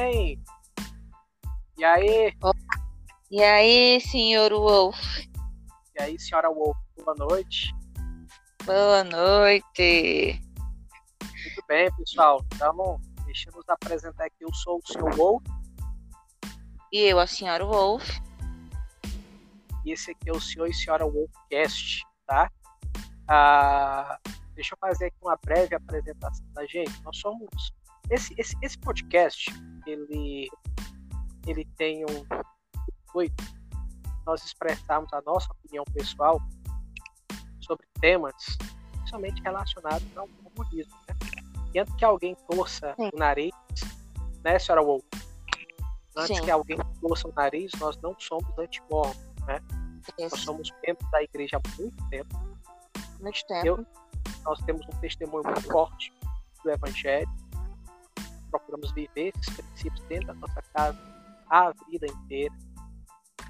bem? E aí? E aí, senhor Wolf? E aí, senhora Wolf, boa noite. Boa noite. Muito bem, pessoal. Então, deixa eu nos apresentar aqui. Eu sou o senhor Wolf. E eu, a senhora Wolf. E esse aqui é o senhor e senhora Wolfcast, tá? Ah, deixa eu fazer aqui uma breve apresentação da gente. Nós somos esse, esse, esse podcast, ele, ele tem um intuito nós expressarmos a nossa opinião pessoal sobre temas principalmente relacionados ao comunismo. Né? Antes que alguém torça Sim. o nariz, né, senhora Wolf? Antes Sim. que alguém torça o nariz, nós não somos antimórmons, né? Isso. Nós somos membros da igreja há muito tempo. Muito tempo. Eu, nós temos um testemunho muito forte do Evangelho procuramos viver esses princípios dentro da nossa casa a vida inteira.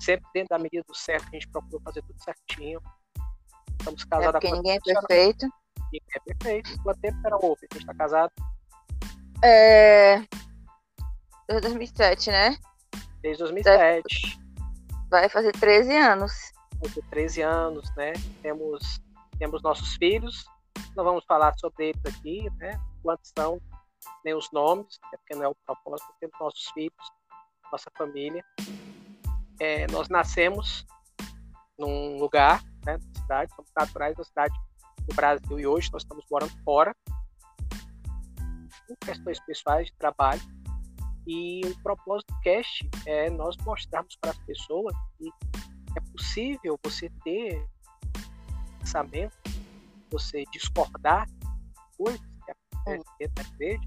Sempre dentro da medida do certo, a gente procura fazer tudo certinho. Estamos casados é porque ninguém é perfeito. Ninguém é perfeito. Quanto tempo era o A gente está casado? É. Desde 2007, né? Desde 2007. Vai fazer 13 anos. Vai fazer 13 anos, né? Temos, temos nossos filhos. Não vamos falar sobre eles aqui, né? Quantos são, nem os nomes, é porque não é o propósito, temos nossos filhos, nossa família. É, nós nascemos num lugar, né, na cidade, somos naturais da cidade do Brasil e hoje nós estamos morando fora, por questões pessoais de trabalho. E o propósito do cast é nós mostrarmos para as pessoas que é possível você ter pensamento, você discordar coisas da igreja,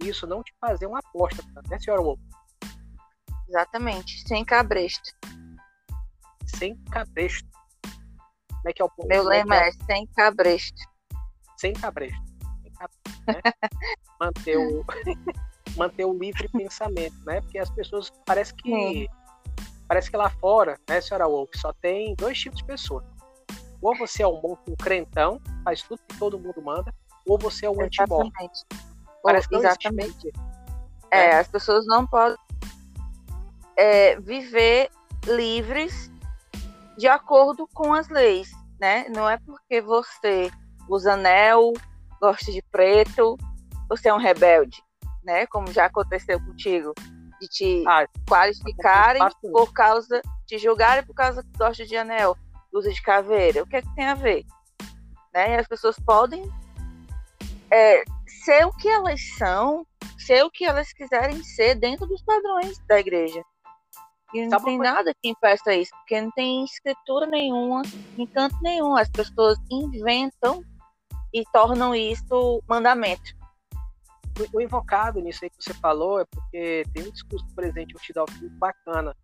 isso não te fazer uma aposta, né, senhora Wolf? Exatamente, sem cabresto. Sem cabresto. Como é que é o ponto? Meu é lema é, é, sem cabresto. Sem cabresto. Sem cabresto né? manter, o, manter o livre pensamento, né? Porque as pessoas parece que Sim. parece que lá fora, né, senhora Wolf, só tem dois tipos de pessoa. Ou você é um bom um crentão, faz tudo que todo mundo manda, ou você é um antimorto. Parece que Exatamente. É, é, as pessoas não podem é, viver livres de acordo com as leis, né? Não é porque você usa anel, gosta de preto, você é um rebelde, né? Como já aconteceu contigo, de te ah, qualificarem por causa, te julgarem por causa que gosta de anel, usa de caveira. O que é que tem a ver? Né? As pessoas podem é, ser o que elas são, ser o que elas quiserem ser dentro dos padrões da igreja. E não tem nada que impeça isso, porque não tem escritura nenhuma, em canto nenhum. As pessoas inventam e tornam isso mandamento. O, invocado nisso aí que você falou é porque tem um discurso presente, um Tidal muito bacana,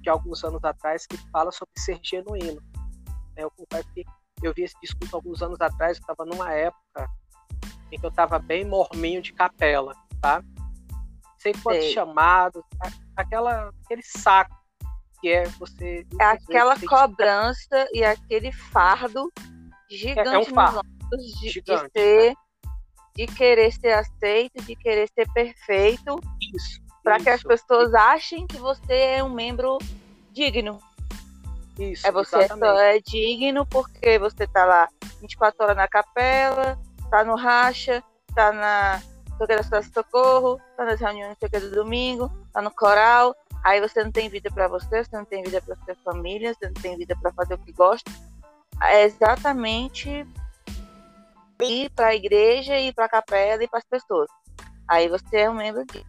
de alguns anos atrás, que fala sobre ser genuíno. É, eu confesso que eu vi esse discurso alguns anos atrás, eu estava numa época em que eu estava bem morminho de capela, tá? Sei quantos Sei. chamados, aquela, aquele saco que é você. É aquela cobrança e aquele fardo gigante é, é um fardo. De, gigante, de, ser, né? de querer ser aceito, de querer ser perfeito. Isso. Para que as pessoas isso. achem que você é um membro digno. Isso, é você só é digno porque você está lá 24 horas na capela, tá no racha, tá na toqueira da socorro, tá nas reuniões do domingo, tá no coral. Aí você não tem vida para você, você não tem vida para sua família, você não tem vida para fazer o que gosta. É exatamente ir para a igreja, ir para a capela e para as pessoas. Aí você é um membro de.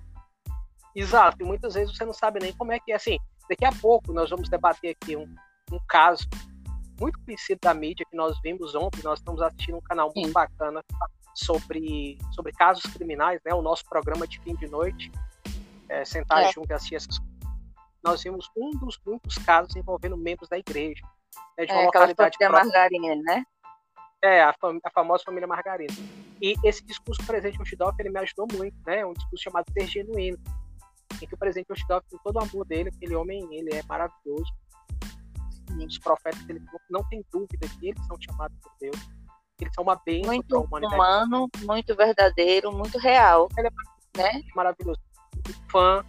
Exato, e muitas vezes você não sabe nem como é que é. Assim, daqui a pouco nós vamos debater aqui um, um caso muito conhecido da mídia que nós vimos ontem. Nós estamos assistindo um canal muito Sim. bacana sobre, sobre casos criminais, né? O nosso programa de fim de noite, é, sentar é. junto e assistir essas Nós vimos um dos muitos casos envolvendo membros da igreja. Né, de uma é, localidade próxima. Margarina, né? É, a, fam a, famosa família Margarina. E esse discurso presente Ostidorf, ele me ajudou muito, né? Um discurso chamado Ser Genuíno, em que o presidente Ostidorf, com todo o amor dele, aquele homem, ele é maravilhoso, os profetas ele não tem dúvida que eles são chamados por Deus. Eles são uma bênção muito humano, muito verdadeiro, muito real. Ele é né? maravilhoso. fã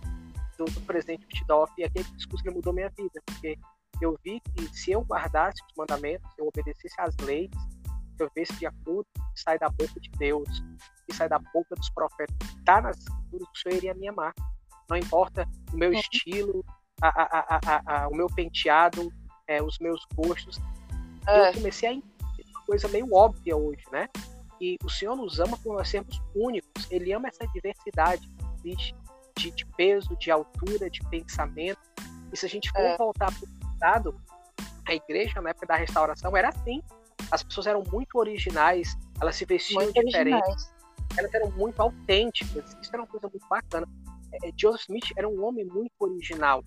do, do presidente Bittdorf e aquele discurso que mudou minha vida, porque eu vi que se eu guardasse os mandamentos, se eu obedecesse às leis, se eu visse de acordo que sai da boca de Deus, que sai da boca dos profetas, está nas escrituras, o Senhor iria me amar. Não importa o meu é. estilo, a, a, a, o meu penteado, é, os meus gostos. É. Eu comecei a entender uma coisa meio óbvia hoje, né? E o Senhor nos ama por nós sermos únicos. Ele ama essa diversidade de, de peso, de altura, de pensamento. E se a gente for é. voltar para o passado, a igreja, na época da restauração, era assim. As pessoas eram muito originais, elas se vestiam muito diferente, originais. elas eram muito autênticas. Isso era uma coisa muito bacana. É, Joseph Smith era um homem muito original,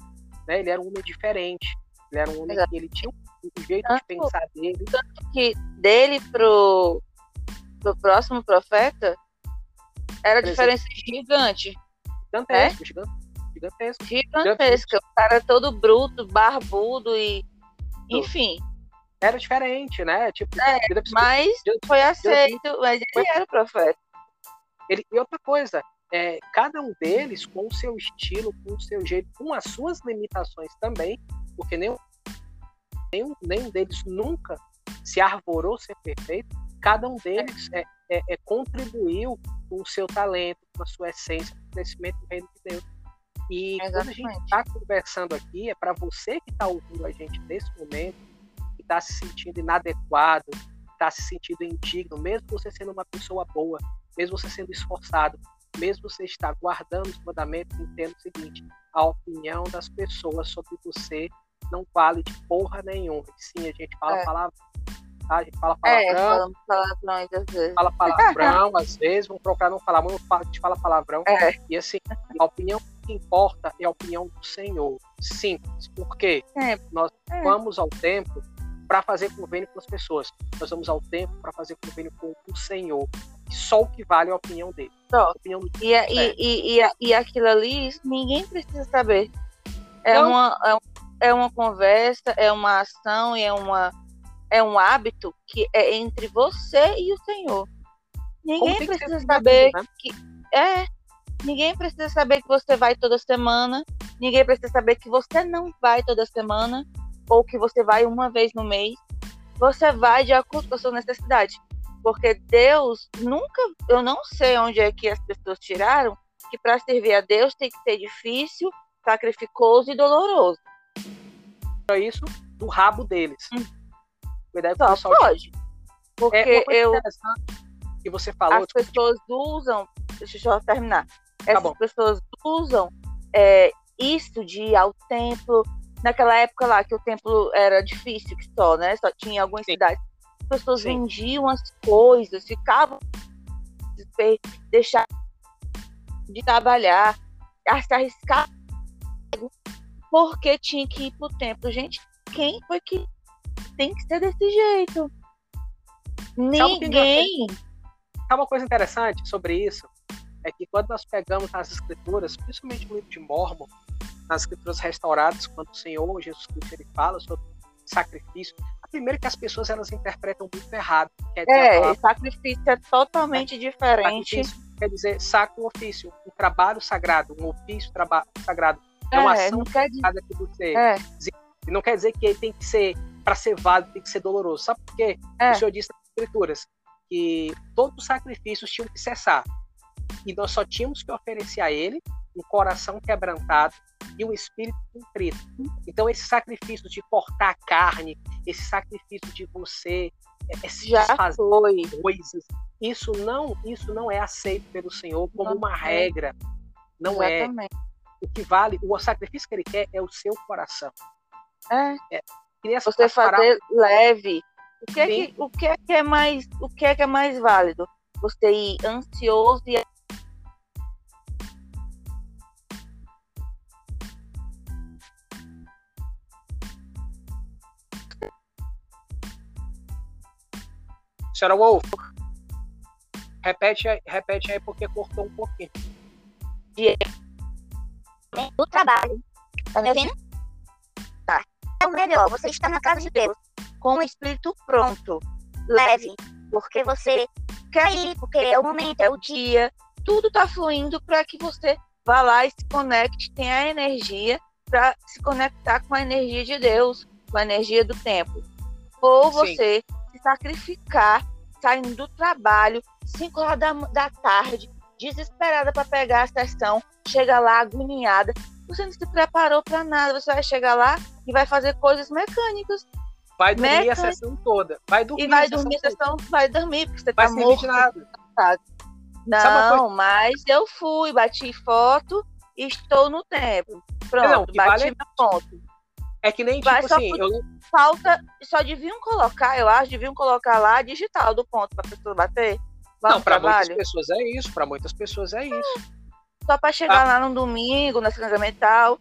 né? Ele era um homem diferente. Ele era um homem Exato. que ele tinha um jeito tanto, de pensar dele. Tanto que dele pro, pro próximo profeta era diferença gigante. Gigantesco, é? gigantesco. Gigantesco. O cara todo bruto, barbudo e. Enfim. Era diferente, né? Tipo, é, mas foi aceito, mas ele era o profeta. Ele, e outra coisa, é, cada um deles com o seu estilo, com o seu jeito, com as suas limitações também, porque nenhum, nenhum, nenhum deles nunca se arvorou ser perfeito, cada um deles é, é, é, contribuiu com o seu talento, com a sua essência, com o crescimento do reino de Deus. E Exatamente. quando a gente está conversando aqui, é para você que está ouvindo a gente nesse momento, que está se sentindo inadequado, está se sentindo indigno, mesmo você sendo uma pessoa boa, mesmo você sendo esforçado, mesmo você estar guardando os mandamentos, entenda o seguinte: a opinião das pessoas sobre você não vale de porra nenhuma. Sim, a gente fala é. palavra, tá? A gente fala é, palavrão. É, às vezes. Fala palavrão, às vezes, vamos procurar não falar, mas a gente fala palavrão. É. E assim, a opinião que importa é a opinião do Senhor. Simples. Porque é. nós é. vamos ao templo para fazer convênio com as pessoas. Nós vamos ao templo para fazer convênio com o Senhor. E só o que vale é a opinião dele. Só. Opinião do e, e, e, e, e aquilo ali, ninguém precisa saber. É uma, é, é uma conversa, é uma ação, é, uma, é um hábito que é entre você e o Senhor. Ninguém precisa saber né? que. É, Ninguém precisa saber que você vai toda semana. Ninguém precisa saber que você não vai toda semana. Ou que você vai uma vez no mês. Você vai de acordo com a sua necessidade. Porque Deus nunca. Eu não sei onde é que as pessoas tiraram que para servir a Deus tem que ser difícil, sacrificoso e doloroso. É isso do rabo deles. Hum. Só pode. Porque é eu. Que você falou. As pessoas usam. Deixa eu só terminar. Tá Essas tá pessoas usam é, isso de ir ao templo. Naquela época lá que o templo era difícil que só, né? Só tinha algumas Sim. cidades. As pessoas Sim. vendiam as coisas, ficavam deixar de trabalhar, se arriscar porque tinha que ir pro templo. Gente, quem foi que tem que ser desse jeito? Ninguém. Sabe uma coisa interessante sobre isso? é que quando nós pegamos nas escrituras, principalmente no livro de Mormon, nas escrituras restauradas, quando o Senhor Jesus Cristo ele fala sobre sacrifício, a primeira que as pessoas elas interpretam muito errado. Quer dizer, é, palavra, sacrifício é totalmente diferente. Quer dizer, sacro ofício, um trabalho sagrado, um ofício sagrado. É, uma ação não quer dizer... que você. É. Não quer dizer que ele tem que ser, para ser válido, tem que ser doloroso. Sabe por quê? É. O Senhor disse nas escrituras que todos os sacrifícios tinham que cessar e nós só tínhamos que oferecer a ele um coração quebrantado e um espírito contrito. Então, esse sacrifício de cortar a carne, esse sacrifício de você é, se Já fazer coisas, isso não, isso não é aceito pelo Senhor como não uma é. regra. Não é. Exatamente. é. O que vale, o sacrifício que ele quer é o seu coração. É. é você fazer leve. O que, é que, o que é que é mais, o que é que é mais válido? Você ir ansioso e Senhora Wolf, repete, repete aí porque cortou um pouquinho. Do trabalho. Tá me ouvindo? Tá. É o melhor, você está na casa de Deus, com o espírito pronto, leve, porque você quer ir, porque é o momento, é o dia, tudo tá fluindo para que você vá lá e se conecte, tenha a energia para se conectar com a energia de Deus, com a energia do tempo. Ou você Sim. se sacrificar saindo do trabalho, 5 horas da, da tarde, desesperada para pegar a sessão, chega lá agoniada. Você não se preparou para nada, você vai chegar lá e vai fazer coisas mecânicas. Vai dormir Mecânica. a sessão toda. Vai dormir e vai dormir a sessão, vai dormir, porque você vai tá morto. Nada. Não, mas eu fui, bati foto e estou no tempo. Pronto, não, bati vale... meu ponto. É que nem tipo Vai, assim, eu... falta, só deviam colocar, eu acho, deviam colocar lá digital do ponto para pessoa bater. Não, para muitas pessoas é isso, para muitas pessoas é isso. Só para chegar ah. lá no domingo, na sacramental,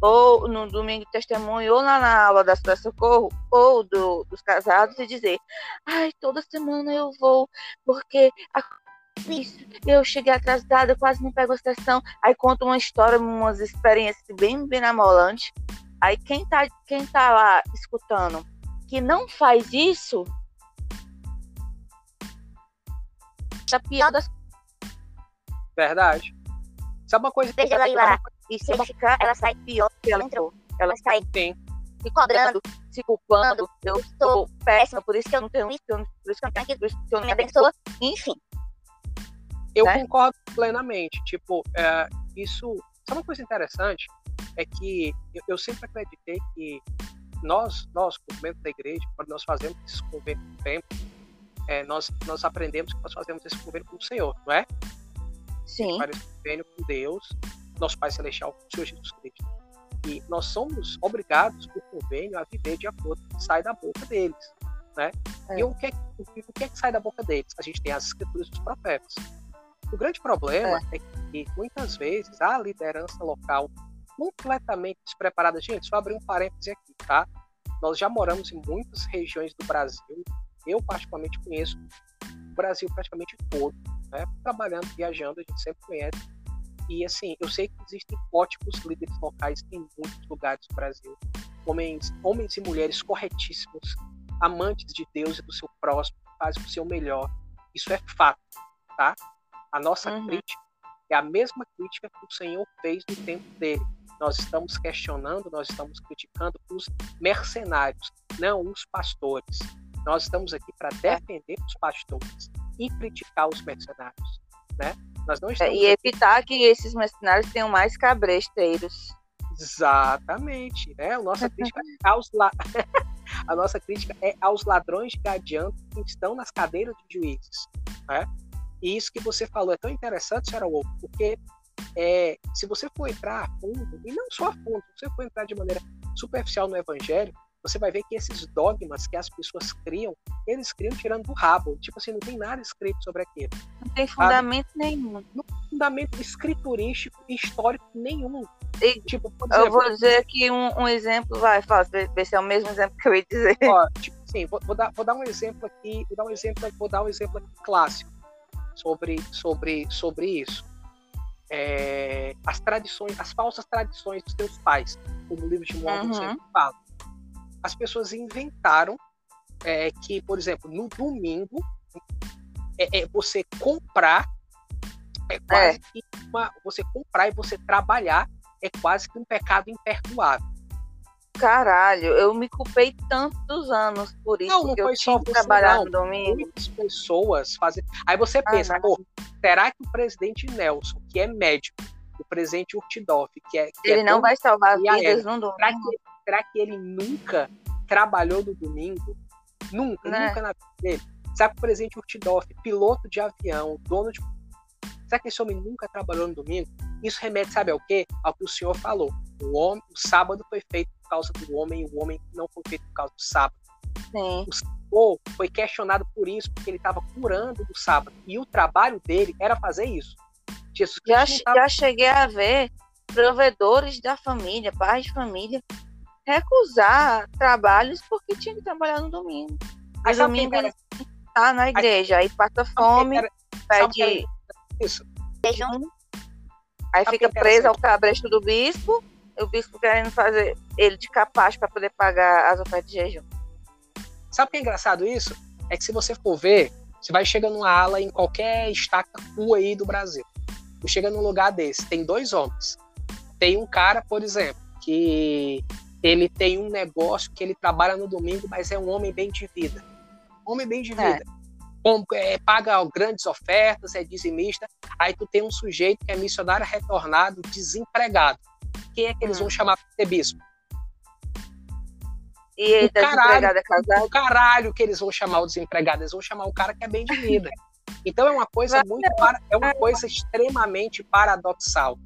ou no domingo de testemunho, ou lá na aula da Cidade Socorro, ou do, dos casados, e dizer: ai, toda semana eu vou, porque a isso, eu cheguei atrasada, quase não pego a sessão. Aí conta uma história, umas experiências bem bem amolantes. Aí quem tá, quem tá lá escutando que não faz isso, tá pior das. Verdade. Sabe uma coisa? Deixa ela ir lá. E se ela ficar, ela sai pior que ela entrou. Ela sai Sim. se cobrando, se culpando. Eu sou péssima, por isso que eu não tenho isso, por isso que eu não tenho aquilo, por isso que eu não me abençoa. Enfim. Eu né? concordo plenamente. Tipo, é, isso. Sabe uma coisa interessante? É que eu, eu sempre acreditei que nós, nós, movimento da igreja, quando nós fazemos esse convênio com o tempo, é, nós, nós aprendemos que nós fazemos esse convênio com o Senhor, não é? Sim. Faz esse convênio com Deus, nosso Pai Celestial, com o Senhor Jesus Cristo. E nós somos obrigados, por convênio, a viver de acordo com o que sai da boca deles. Né? É. E o que, é, o, o que é que sai da boca deles? A gente tem as escrituras dos profetas. O grande problema é, é que muitas vezes a liderança local completamente despreparada. Gente, só abrir um parêntese aqui, tá? Nós já moramos em muitas regiões do Brasil. Eu, particularmente, conheço o Brasil praticamente todo. Né? Trabalhando, viajando, a gente sempre conhece. E, assim, eu sei que existem ótimos líderes locais em muitos lugares do Brasil. Homens, homens e mulheres corretíssimos, amantes de Deus e do seu próximo, fazem o seu melhor. Isso é fato, tá? A nossa uhum. crítica é a mesma crítica que o Senhor fez no tempo dele. Nós estamos questionando, nós estamos criticando os mercenários, não os pastores. Nós estamos aqui para defender os pastores e criticar os mercenários, né? Nós não estamos e evitar que esses mercenários tenham mais cabresteiros. Exatamente, né? A nossa crítica é aos la... a nossa crítica é aos ladrões de adianto que estão nas cadeiras de juízes, né? E isso que você falou é tão interessante, Sarah Wolf, porque é, se você for entrar a fundo, e não só a fundo, se você for entrar de maneira superficial no evangelho, você vai ver que esses dogmas que as pessoas criam, eles criam tirando do rabo. Tipo assim, não tem nada escrito sobre aquilo. Não tem fundamento sabe? nenhum. Não tem fundamento escriturístico e histórico nenhum. E, tipo, exemplo, eu vou dizer aqui um, um exemplo, vai, faz, ver se é o mesmo exemplo que eu ia dizer. Ó, tipo assim, vou, vou, dar, vou dar um exemplo aqui, vou dar um exemplo, vou dar um exemplo aqui clássico sobre, sobre, sobre isso. É, as tradições, as falsas tradições dos teus pais, como o livro de Mormon uhum. sempre fala. As pessoas inventaram é, que, por exemplo, no domingo, é, é você comprar é quase é. que uma, você comprar e você trabalhar é quase que um pecado imperdoável. Caralho, eu me culpei tantos anos por isso. Não, não que foi eu só você, trabalhar não. no domingo. Muitas pessoas fazem. Aí você ah, pensa, ah, pô, será que o presidente Nelson, que é médico, o presidente Urtidoff, que é. Que ele é não vai salvar vidas no domingo. Será que, será que ele nunca trabalhou no domingo? Nunca, né? nunca na vida dele. Sabe que o presidente Urtidoff, piloto de avião, dono de. Será que esse homem nunca trabalhou no domingo? Isso remete, sabe ao quê? Ao que o senhor falou. O, homem, o sábado foi feito por causa do homem, o homem não foi feito por causa do sábado. Sim. O Senhor foi questionado por isso, porque ele estava curando no sábado. E o trabalho dele era fazer isso. Jesus já, tava... já cheguei a ver provedores da família, pais de família, recusar trabalhos porque tinha que trabalhar no domingo. No domingo ele está na igreja, aí passa fome, pede isso. Aí fica preso ao cabresto do bispo o bispo querendo fazer ele de capaz para poder pagar as ofertas de jejum. Sabe o que é engraçado isso? É que se você for ver, você vai chegando numa ala em qualquer estaca rua aí do Brasil. Tu chega num lugar desse, tem dois homens. Tem um cara, por exemplo, que ele tem um negócio que ele trabalha no domingo, mas é um homem bem de vida. Homem bem de vida. É. Com, é, paga grandes ofertas, é dizimista. Aí tu tem um sujeito que é missionário retornado, desempregado. Quem é que eles hum. vão chamar para ser bispo? E ele tá desempregado é casado? O caralho que eles vão chamar o desempregado. Eles vão chamar o cara que é bem de vida. Então é uma coisa muito é uma coisa extremamente paradoxal.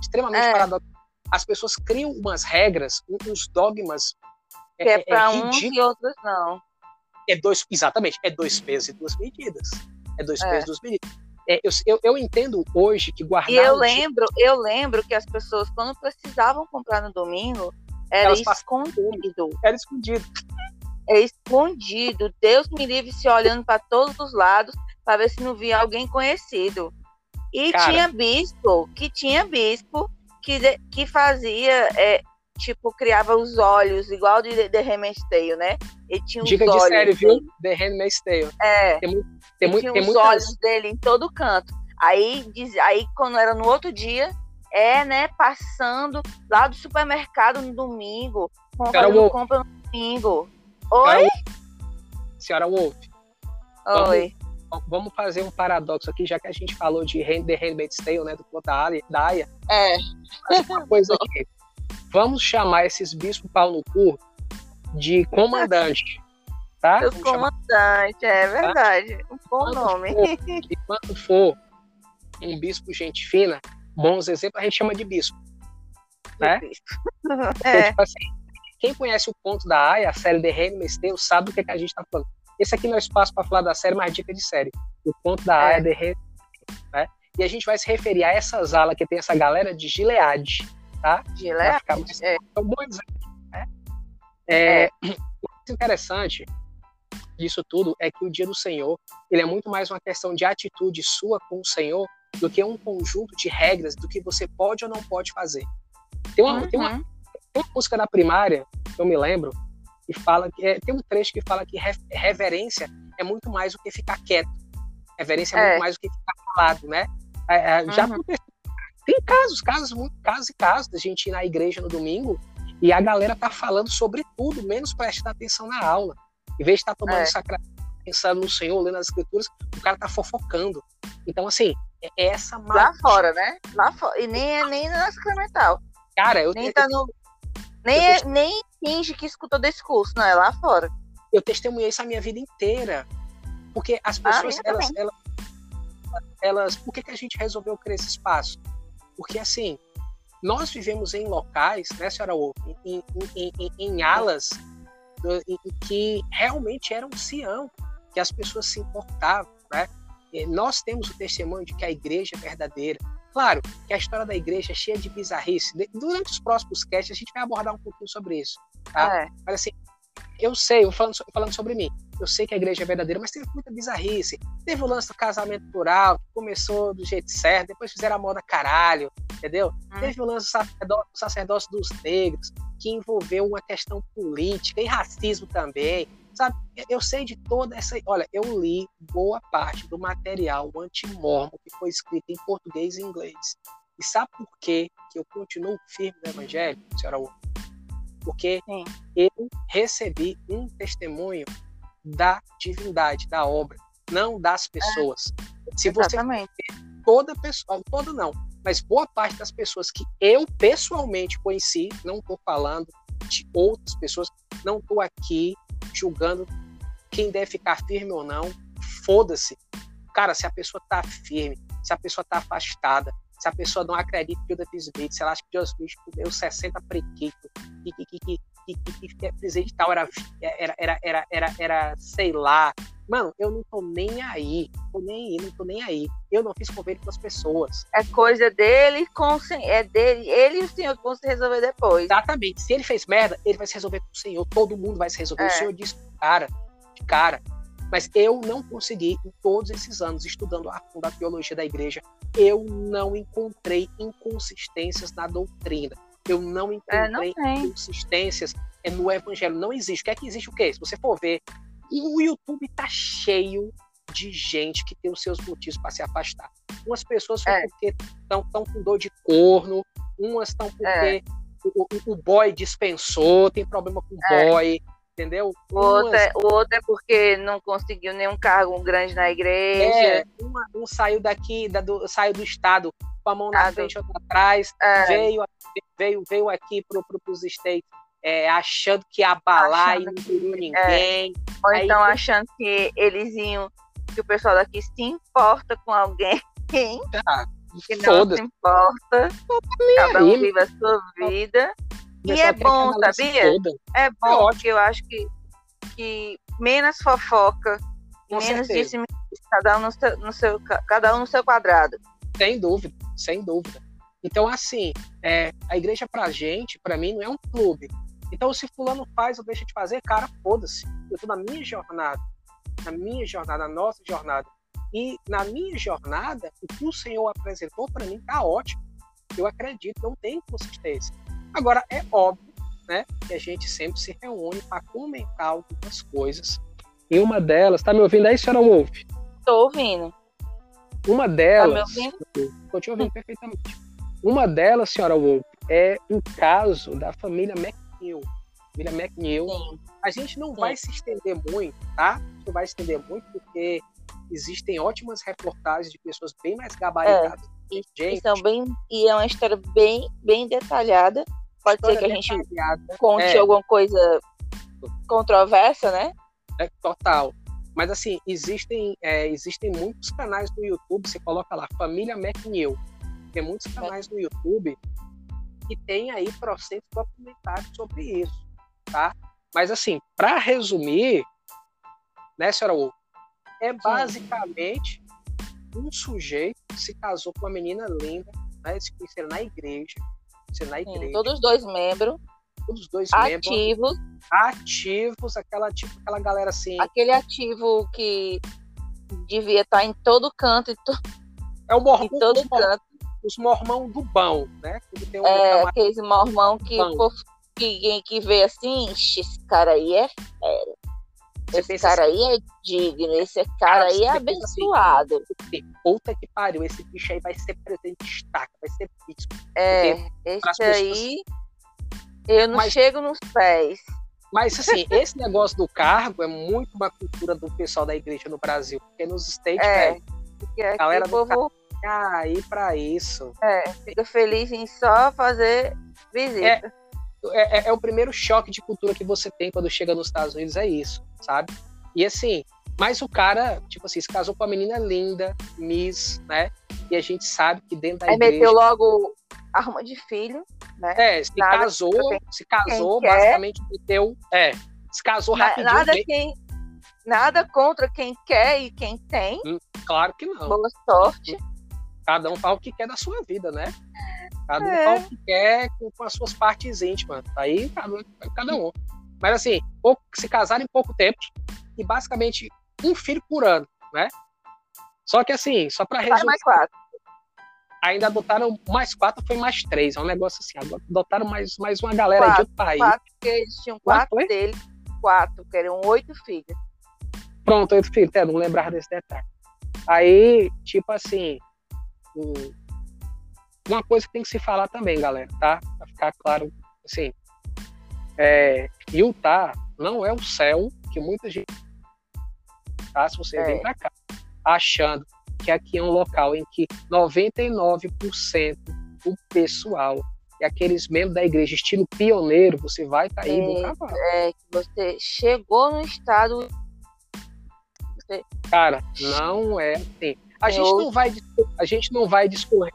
Extremamente é. paradoxal. As pessoas criam umas regras, uns dogmas. É, que é, é para uns e outros não. É dois, exatamente, é dois pesos e duas medidas. É dois é. pesos e duas medidas. É, eu, eu, eu, entendo hoje que guardar. E eu lembro, eu lembro que as pessoas, quando precisavam comprar no domingo, era escondido. Era escondido. É escondido. Deus me livre se olhando para todos os lados para ver se não via alguém conhecido. E Cara. tinha bispo, que tinha bispo que, que fazia, é, tipo, criava os olhos, igual de The Handmaid's Tale, né? Ele tinha Dica de olhos sério, viu? The Handmaid's Tale. É. Tem, tem, muito, tinha tem os muitas... olhos dele em todo canto. Aí, diz, aí, quando era no outro dia, é, né, passando lá do supermercado no domingo, comprando compra no domingo. Oi? Senhora Wolf. Oi. Vamos, vamos, fazer um paradoxo aqui, já que a gente falou de The Handmaid's Tale, né, do conto da Aya. É. Uma coisa aqui. Vamos chamar esses bispos pau no cu de comandante. Tá? Os comandante, é tá? verdade. Tá? Um bom nome. For, e quando for um bispo gente fina, bons exemplos, a gente chama de bispo. Né? Então, é. tipo assim, quem conhece o conto da Aya, a série The Handmaid's Tale, sabe o que, é que a gente está falando. Esse aqui não é espaço para falar da série, mas dica de série. O conto da Aya, é. The Handmaid's né? E a gente vai se referir a essas alas que tem essa galera de Gilead, tá? Gilead? Mais... É. bom exemplo, né? É, é. O mais interessante disso tudo é que o dia do Senhor, ele é muito mais uma questão de atitude sua com o Senhor do que um conjunto de regras do que você pode ou não pode fazer. Tem uma, uhum. tem uma, tem uma música da primária, eu me lembro, que fala que é, tem um trecho que fala que reverência é muito mais do que ficar quieto. Reverência é, é muito mais do que ficar calado, né? É, é, já uhum. Tem casos, casos, muito casos e casos da gente ir na igreja no domingo e a galera tá falando sobre tudo, menos prestar atenção na aula. Em vez de estar tá tomando é. sacramento, pensando no Senhor, lendo as escrituras, o cara tá fofocando. Então, assim, é essa Lá fora, né? Lá fora. E nem é nem na sacramental. Cara, eu. Nem, tá no, nem, eu, é, nem finge que escutou desse curso, não, é lá fora. Eu testemunhei isso a minha vida inteira. Porque as ah, pessoas, ah, elas, elas, elas, Por que, que a gente resolveu criar esse espaço? Porque, assim, nós vivemos em locais, né, senhora Wolf, em, em, em, em alas em, que realmente eram Sião, que as pessoas se importavam, né? nós temos o testemunho de que a igreja é verdadeira. Claro que a história da igreja é cheia de bizarrice. Durante os próximos casts, a gente vai abordar um pouquinho sobre isso. Tá? É. Mas assim, eu sei, falando, falando sobre mim, eu sei que a igreja é verdadeira, mas teve muita bizarrice. Teve o lance do casamento plural, que começou do jeito certo, depois fizeram a moda caralho, entendeu? Hum. Teve o lance do sacerdócio, do sacerdócio dos negros, que envolveu uma questão política e racismo também. Sabe, eu sei de toda essa. Olha, eu li boa parte do material anti-mormon que foi escrito em português e inglês. E sabe por quê que eu continuo firme no Evangelho, senhora? Porque Sim. eu recebi um testemunho da divindade, da obra, não das pessoas. É, Se você toda pessoa, toda não, mas boa parte das pessoas que eu pessoalmente conheci, não estou falando de outras pessoas, não estou aqui julgando quem deve ficar firme ou não. Foda-se. Cara, se a pessoa tá firme, se a pessoa tá afastada, se a pessoa não acredita que o Smith, se ela acha que o Smith comeu 60 prequitos, que, que, que, que, que, que presidente tal era, era, era, era, era, era, sei lá. Mano, eu não tô nem aí. Tô nem aí, não tô nem aí. Eu não fiz convênio com as pessoas. É coisa dele com é dele, ele e o senhor vão se resolver depois. Exatamente. Se ele fez merda, ele vai se resolver com o senhor. Todo mundo vai se resolver. É. O senhor disse cara, de cara. Mas eu não consegui, em todos esses anos, estudando a fundo a teologia da igreja, eu não encontrei inconsistências na doutrina. Eu não encontrei é, não inconsistências é, no evangelho. Não existe. O que é que existe o quê? Se você for ver, o YouTube tá cheio de gente que tem os seus motivos para se afastar. Umas pessoas é. porque estão com dor de corno, umas estão porque é. o, o, o, boy dispensou, tem problema com o é. boy, entendeu? O outro, é, o outro é porque não conseguiu nenhum cargo grande na igreja. É, uma, um saiu daqui, da, do, saiu do estado com a mão na frente e outra atrás, é. veio, veio, veio aqui para os States é, achando que ia abalar achando e não viu ninguém. É. Ou Aí, então achando que eles iam, que o pessoal daqui se importa com alguém. Ah, que não se importa. Cada um vive a sua vida. E é bom, sabia? É bom, porque eu acho que, que menos fofoca, Com menos disse cada um no seu, no seu, cada um no seu quadrado. Sem dúvida, sem dúvida. Então, assim, é, a igreja pra gente, pra mim, não é um clube. Então, se fulano faz ou deixa de fazer, cara, foda-se. Eu tô na minha jornada. Na minha jornada, na nossa jornada. E na minha jornada, o que o Senhor apresentou para mim tá ótimo. Eu acredito, não tem consistência. Agora, é óbvio né, que a gente sempre se reúne para comentar algumas coisas. E uma delas, tá me ouvindo aí, senhora Wolf? Tô ouvindo. Uma delas. Tá me ouvindo? Tô te ouvindo perfeitamente. Uma delas, senhora Wolf, é o caso da família McNeil. Família McNeil. Sim. A gente não Sim. vai se estender muito, tá? Não vai se estender muito, porque existem ótimas reportagens de pessoas bem mais gabaritadas. É. E, gente. E, são bem, e é uma história bem, bem detalhada. Pode ser que a gente conte é. alguma coisa controversa, né? É, total. Mas assim, existem, é, existem muitos canais no YouTube, você coloca lá, Família McNeil. Tem muitos canais no YouTube que tem aí processos documentários sobre isso, tá? Mas assim, para resumir, né, senhora Wu, é basicamente um sujeito se casou com uma menina linda, né? Se conheceram na igreja. Na igreja. Sim, todos dois membros. Todos dois ativos. membros. Ativos, aquela, tipo, aquela galera assim. Aquele ativo que devia estar em todo canto. To... É o mormão. Em todo os canto. Os mormão do bom, né? Um é, aqueles mormão que, que, que vê assim, esse cara aí é fera. Esse cara aí é digno, esse cara aí é abençoado. Puta que pariu, esse bicho aí vai ser presente destaca, vai ser bispo. É, esse aí eu não mas, chego nos pés. Mas assim, esse negócio do cargo é muito uma cultura do pessoal da igreja no Brasil, porque nos States, é, velho, a galera do povo... cargo, aí para isso. É, fica feliz em só fazer visita. É, é, é, é, o primeiro choque de cultura que você tem quando chega nos Estados Unidos, é isso, sabe? E assim, mas o cara, tipo assim, se casou com uma menina linda, Miss, né? E a gente sabe que dentro da Aí igreja... meteu logo arma de filho, né? É, se nada casou, se casou, basicamente quer. meteu... É, se casou rapidinho. Nada, quem, nada contra quem quer e quem tem. Hum, claro que não. Boa sorte. Cada um fala o que quer da sua vida, né? Cada um é. fala o que quer com, as suas partes íntimas. Aí cada, um. Mas assim, pouco, se casaram em pouco tempo e basicamente um filho por ano, né? Só que assim, só para resumir. mais quatro. Ainda adotaram mais quatro, foi mais três. É um negócio assim. Adotaram mais, mais uma galera quatro, de outro país. Quatro, porque eles tinham quatro, quatro deles. Quatro, que eram oito filhos. Pronto, oito filhos. É, não lembrar desse detalhe. Aí, tipo assim, uma coisa que tem que se falar também, galera, tá? Pra ficar claro, assim, é, Utah não é o céu que muita gente tá? Se você é. vem para cá achando que aqui é um local em que 99% do pessoal e aqueles membros da igreja estilo pioneiro, você vai cair é, no cavalo. É, que você chegou no estado. Você... Cara, não é assim. A gente não vai a gente não vai discorrer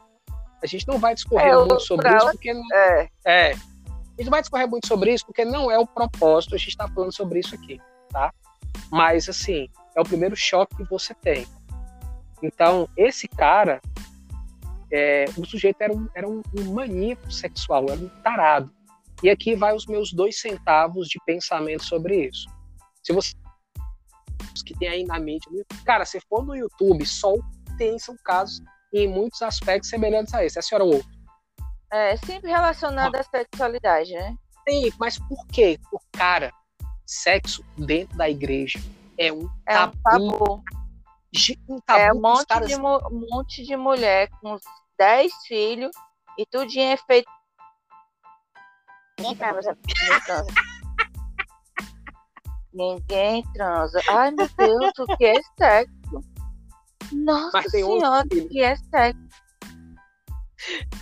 a gente não vai discorrer é, muito sobre isso porque é. é. A gente não vai discorrer muito sobre isso porque não é o propósito a gente está falando sobre isso aqui tá? Mas assim é o primeiro choque que você tem. Então esse cara é, o sujeito era um, era um, um maníaco sexual era um tarado. E aqui vai os meus dois centavos de pensamento sobre isso. Se você que tem aí na mídia. Cara, se for no YouTube, só tem são casos em muitos aspectos semelhantes a esse. A senhora Wolf. É, sempre relacionado ah. à sexualidade, né? Sim, mas por quê? Por cara, sexo dentro da igreja é um é tabu. Um tabu. um tabu é um monte, caras... de, um monte de mulher com 10 filhos e tudinho é feito. Ninguém transa. Ninguém transa. Ai, meu Deus, o que é sexo? Nossa senhora, o que é sexo?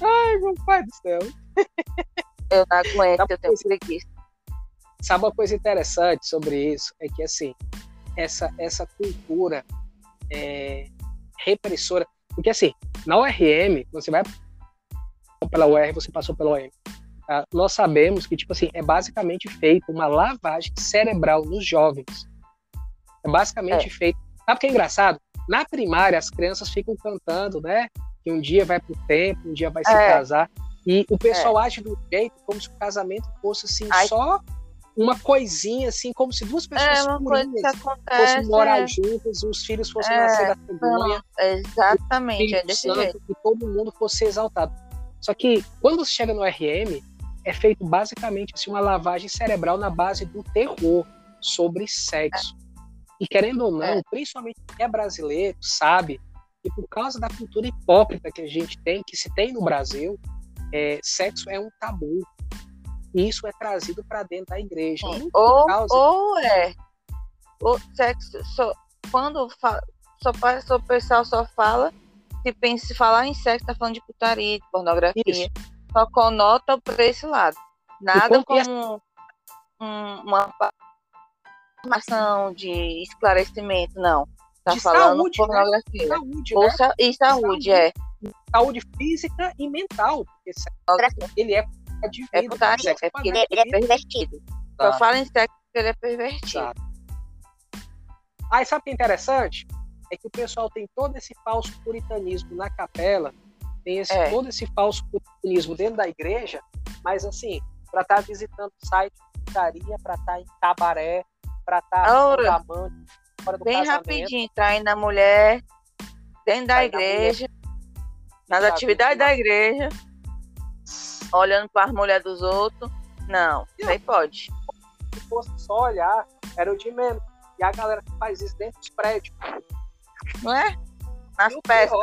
Ai, meu pai do céu. Eu não aguento, eu tenho preguiça. Sabe uma coisa interessante sobre isso? É que, assim, essa, essa cultura é, repressora. Porque, assim, na URM, você vai pela UR, você passou pela URM. Tá? Nós sabemos que, tipo assim, é basicamente feito uma lavagem cerebral nos jovens. É basicamente é. feito. Sabe o que é engraçado? Na primária, as crianças ficam cantando, né? Que um dia vai pro tempo, um dia vai se é. casar. E o pessoal é. age do jeito como se o casamento fosse assim, Ai. só uma coisinha, assim, como se duas pessoas é, purinhas fossem morar é. juntas os filhos fossem é, nascer da cegonha. Exatamente, é desse jeito. E todo mundo fosse exaltado. Só que quando você chega no RM, é feito basicamente assim, uma lavagem cerebral na base do terror sobre sexo. E querendo ou não, é. principalmente quem é brasileiro, sabe que por causa da cultura hipócrita que a gente tem, que se tem no Brasil, é, sexo é um tabu. E isso é trazido para dentro da igreja. Ou, causa... ou é. O sexo, só, quando fa, só, só, o pessoal só fala, se pensa se falar em sexo, tá falando de putaria, de pornografia. Isso. Só conota para esse lado. Nada como um, uma informação de esclarecimento, não. Tá de falando saúde, né? pornografia. Né? Saúde, Ou, né? E saúde, saúde, é. Saúde física e mental. Porque ele é é putaria, é porque ele, ele, é pervertido. Tá. Eu falo em sexo porque ele é pervertido. Tá. Aí sabe o que é interessante? É que o pessoal tem todo esse falso puritanismo na capela, tem esse, é. todo esse falso puritanismo dentro da igreja, mas assim, para estar tá visitando site de putaria, para estar tá em cabaré, estar tá amante, fora do Bem casamento. rapidinho, tá indo na mulher, dentro da igreja, nas atividades da igreja olhando para as mulheres dos outros. Não, nem pode. Se fosse só olhar, era o de menos. E a galera que faz isso dentro dos prédios. Não é? Nas festas.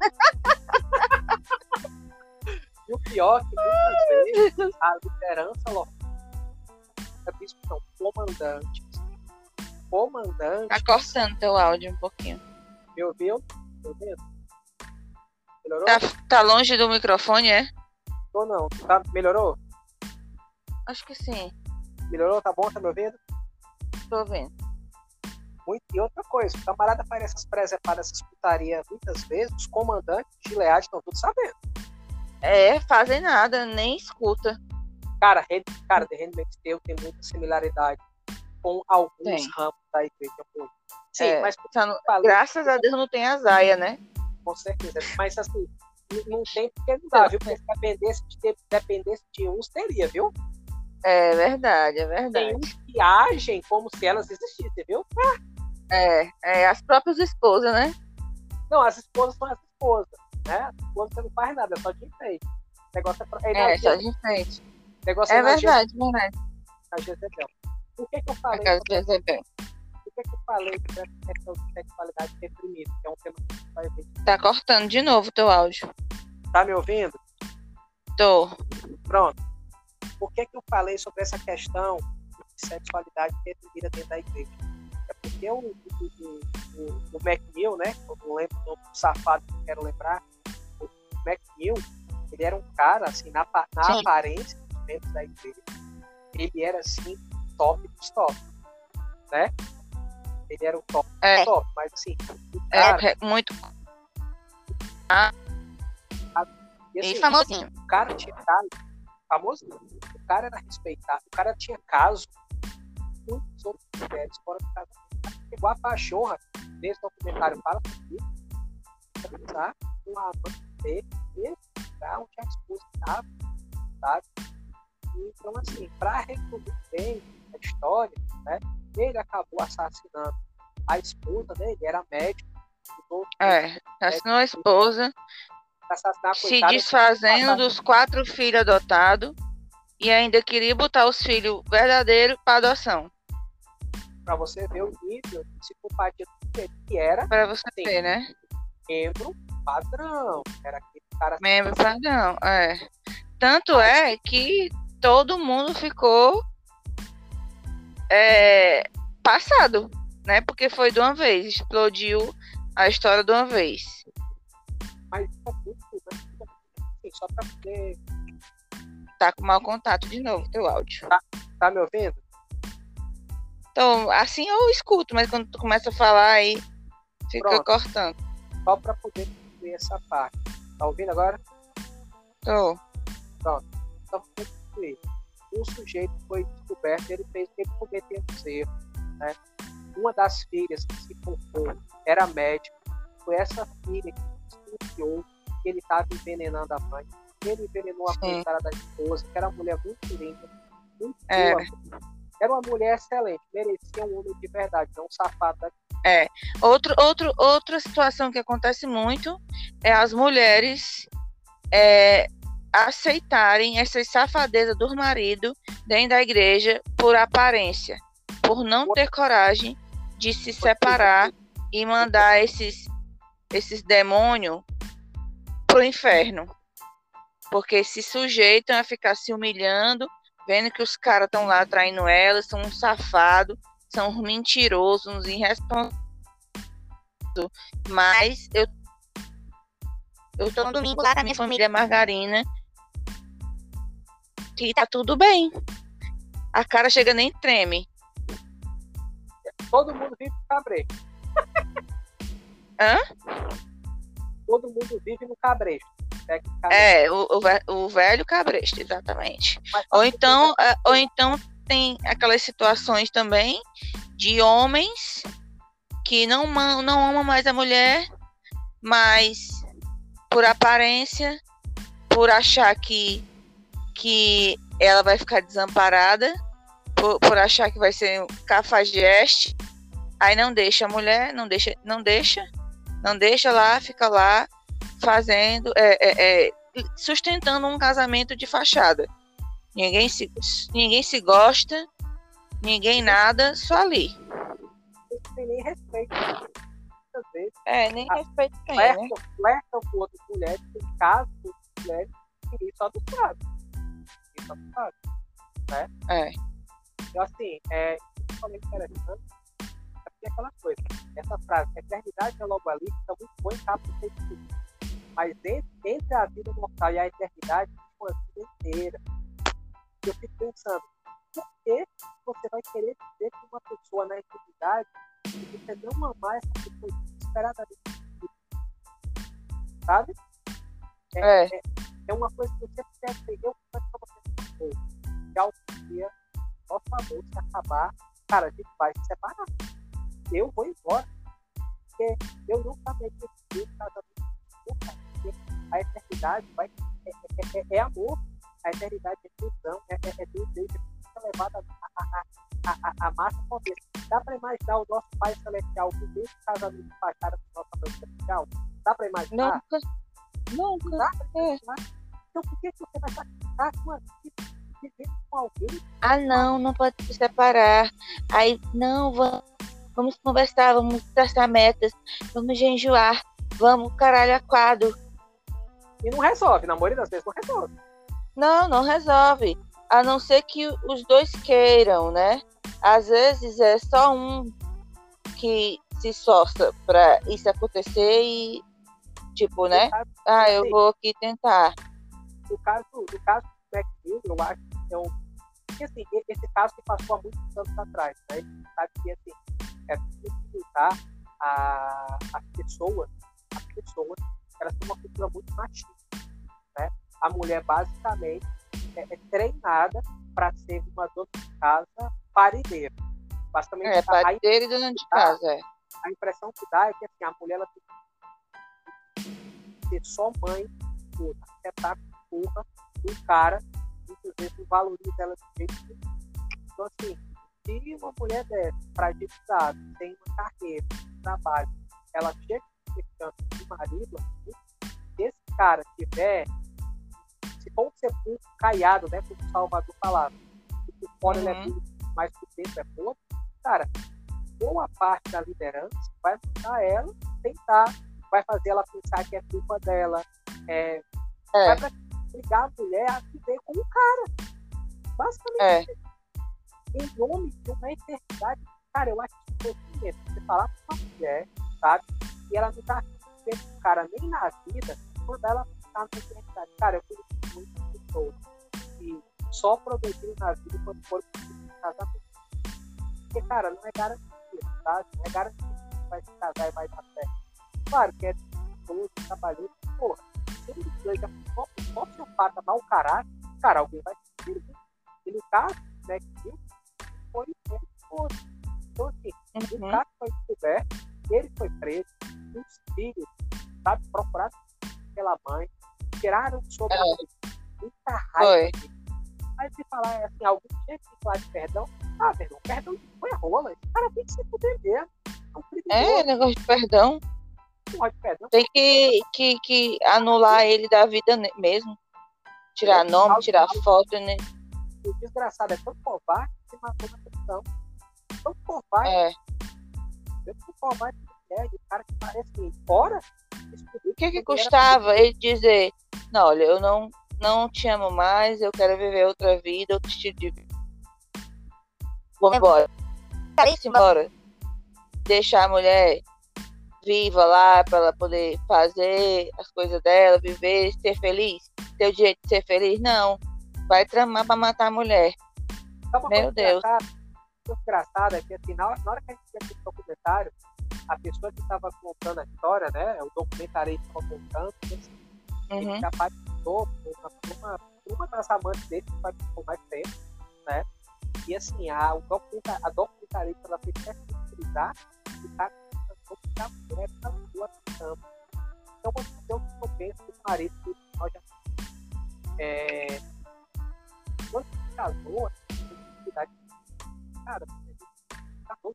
e o pior é que muitas vezes a liderança local são comandantes. Comandantes. Tá cortando teu áudio um pouquinho. Me ouviu? Me? Melhorou? Tá, tá longe do microfone, é? Ou não? Tá, melhorou? Acho que sim. Melhorou? Tá bom? Tá me ouvindo? Tô ouvindo. Muito, e outra coisa, o camarada faz essas presepadas, essas putarias muitas vezes, os comandantes de leade estão todos sabendo. É, fazem nada, nem escuta. Cara, cara The Handmaid's Tale tem muita similaridade com alguns tem. ramos da igreja. Sim, é, mas... Não, graças a Deus não tem a zaia, né? Com certeza. Mas assim, não tem porque não dá, viu? Porque se dependesse de, dependesse de uns, teria, viu? É verdade, é verdade. Tem uns que agem como se elas existissem, viu? É, é as próprias esposas, né? Não, as esposas são as esposas, né? As esposas você não faz nada, é só de enfeite. O negócio é, pra, é, é só de enfeite. é, é verdade, verdade. A Jezebel. Por que, que eu falei? Por que, que eu falei sobre essa questão de sexualidade reprimida, que é um tema que a gente vai ver. Tá cortando de novo o teu áudio. Tá me ouvindo? Tô. Pronto. Por que, que eu falei sobre essa questão de sexualidade reprimida dentro da igreja? É porque o, o, o, o né? Eu não lembro o nome do safado que eu quero lembrar. O McNeil, ele era um cara, assim, na, na aparência dentro da igreja, ele era, assim, top dos top, né? Ele era o top, é. top mas assim, é, cara, é, muito. Ah. E, assim, e famosinho. O cara tinha caso, famoso, o cara era respeitado, o cara tinha caso com outras mulheres fora do casamento. Chegou a pachorra, nesse documentário fala comigo, tá? com a amante dele, onde a esposa estava, sabe? Então, assim, para resumir bem a história, né? ele acabou assassinando a esposa dele, era médico. É, assassinou a esposa, se desfazendo dos quatro filhos adotados e ainda queria botar os filhos verdadeiros para adoção. Para você ver o nível de psicopatia que era. Para você assim, ver, né? Membro padrão. Era aquele cara. Membro padrão, é. Tanto é que todo mundo ficou é, passado, né? Porque foi de uma vez, explodiu a história de uma vez. Mas assim, só para poder. Tá com mau contato de novo, teu áudio. Tá, tá me ouvindo? Então, assim eu escuto, mas quando tu começa a falar aí, fica Pronto. cortando. Só para poder concluir essa parte. Tá ouvindo agora? Tô. Pronto. Concluir. O sujeito foi descoberto, ele fez, ele cometeu um erro, né? Uma das filhas que se formou era médico. Foi essa filha que desconfiou que ele estava envenenando a mãe. Ele envenenou a mãe da esposa, que era uma mulher muito linda, muito é. boa. Era uma mulher excelente, merecia um homem de verdade, não um safado daqui. É. Outro, outro, outra situação que acontece muito é as mulheres é, aceitarem essas safadezas do marido dentro da igreja por aparência, por não ter coragem de se separar e mandar esses, esses demônios pro inferno. Porque se sujeitam a ficar se humilhando, vendo que os caras estão lá traindo elas, são uns safados, são uns mentirosos, uns irresponsáveis. Mas eu eu tô no domingo lá com a minha família Margarina. E tá tudo bem. A cara chega nem treme. Todo mundo vive no cabresto. Hã? Todo mundo vive no cabresto. É, o, o, o, velho cabresto, exatamente. Ou então, é, ou então tem aquelas situações também de homens que não, não amam mais a mulher, mas por aparência, por achar que, que ela vai ficar desamparada, por, por achar que vai ser um cafajeste, aí não deixa a mulher, não deixa, não deixa, não deixa lá, fica lá fazendo, é, é, é, sustentando um casamento de fachada. Ninguém se, ninguém se gosta, ninguém nada, só ali. Não tem nem respeito. É, nem respeito tem, flertam, né? Flertam com outras mulheres, em caso com outras mulheres, só do lado. E lado. Né? É. Então, assim, é principalmente interessante é aquela coisa. Essa frase, eternidade é logo ali, fica muito bom em capa Facebook mas entre, entre a vida mortal e a eternidade, uma vida inteira. Eu fico pensando, por que você vai querer viver com uma pessoa na eternidade e você não amar essa pessoa desesperadamente? Sabe? É, é. é, é uma coisa que eu sempre pensei, eu confesso pra você que algum dia nosso amor se acabar, cara, a gente vai se separar. Eu vou embora. Porque eu nunca amei esse casamento. Nunca a eternidade vai, é, é, é, é amor, a eternidade é fusão, é, é, é desejo, é levada a, a, a, a, massa poder. Dá para imaginar o nosso Pai Celestial com esse casamento fachada com nossa Mãe Celestial? Dá para imaginar? Nunca. Nunca. Dá pra imaginar? Então por que você vai sacrificar uma vida vivendo com alguém? Ah, não, não pode se separar. Aí, não, vamos, vamos conversar, vamos traçar metas, vamos jejuar, vamos caralho a quadro e não resolve, na maioria das vezes não resolve. Não, não resolve. A não ser que os dois queiram, né? Às vezes é só um que se esforça para isso acontecer e, tipo, né? Ah, eu vou aqui tentar. No caso, no caso do McNeil, eu acho que é um. Porque, assim, esse caso que passou há muitos anos atrás, né? A gente sabe que, assim, é preciso a, as pessoas, as pessoas elas têm uma cultura muito machista. Né? A mulher, basicamente, é, é treinada para ser uma dona de casa parideira. Basicamente, é, parideira e dona de casa, é. A impressão que dá é que assim, a mulher ela tem que ser só mãe, toda, afetar porra do cara, muitas vezes não valoriza ela do jeito que Então, assim, se uma mulher dessa, deputado, tem uma carreira, um trabalho, ela chega de marido, se esse cara tiver, se for um sepulcro caiado, né, como o Salvador falava, que por fora uhum. ele é duro, mas por dentro é podre, cara, boa parte da liderança vai mandar ela tentar, vai fazer ela pensar que é culpa dela, é, é. vai obrigar a mulher a viver com o cara. Basicamente, é. em nome de uma eternidade. Cara, eu acho que é você falar com uma mulher, sabe? E ela não tá vendo com o cara nem na vida, quando ela tá na eternidade. Cara, eu conheço muito pessoas que só progrediram na vida quando foram pro casamento. Porque, cara, não é garantido, tá? Não é garantido que vai se casar e vai dar certo. Claro que é todo trabalhou, porra, se ele já sociopata, mau caráter, cara, alguém vai se servir. E no caso, né, que foi ele esposo. Então, assim, uhum. o caso foi descoberto, ele foi preso, os filhos, sabe, procurados pela mãe, tiraram sobre é. muita raiva. Aí se falar assim, alguém tinha que falar de perdão, ah, perdão, perdão foi rola, esse cara tem que se fuder mesmo. É, é negócio de perdão. Tem que, que, que anular ele da vida mesmo. Tirar nome, tirar foto, né? O desgraçado é tão covarde que matou na questão. Tão covarde. É. Tão covarde que é, o cara que parece que fora. O que que custava ele dizer, não, olha, eu não, não te amo mais, eu quero viver outra vida, outro estilo de vida. Vamos embora. Vamos embora. Deixar a mulher viva lá para ela poder fazer as coisas dela, viver, ser feliz, ter o direito de ser feliz, não. Vai tramar para matar a mulher. Meu Deus. O engraçado é que assim, na hora, na hora que a gente fez esse documentário, a pessoa que estava contando a história, né, o documentarista assim, uhum. ele já participou uma, uma, das amantes dele que participou mais tempo, né? E assim, a, o documenta, a documentarista ela fez pesquisar e da mulher na sua cama. Então, eu, eu penso que o marido do nós já é, quando se casou, a gente cara, casou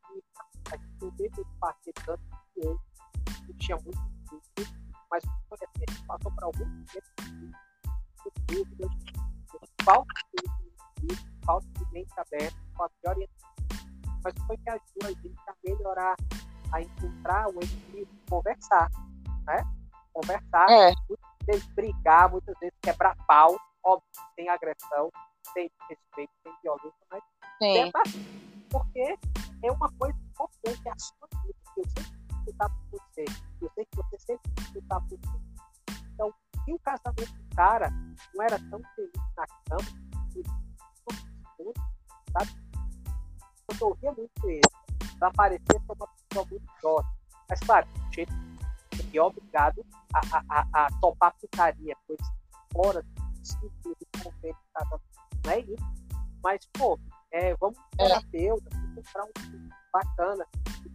a gente não teve esse parceiro tanto que ele, que tinha muito difícil, mas quando assim, a gente passou por algum tempo de dúvidas, falta de falta de mente aberta, falta de orientação. Mas foi que ajudou a gente a melhorar a encontrar um equilíbrio, conversar, né? Conversar, é. muitas vezes brigar, muitas vezes quebrar pau, óbvio, sem agressão, sem respeito, sem violência, mas Sim. porque é uma coisa importante, é a sua vida, eu sempre lutar por você, eu sei que você sempre lutar por mim. Então, se o casamento do cara não era tão feliz na cama, sabe? Eu ouvia muito ele, ela parecia ser uma pessoa muito jovem. Mas, claro, o jeito que é obrigado a, a, a, a topar putaria, coisas fora do ciclo do convênio Não é isso. Mas, pô, é, vamos é. terapeuta, vamos comprar um bacana.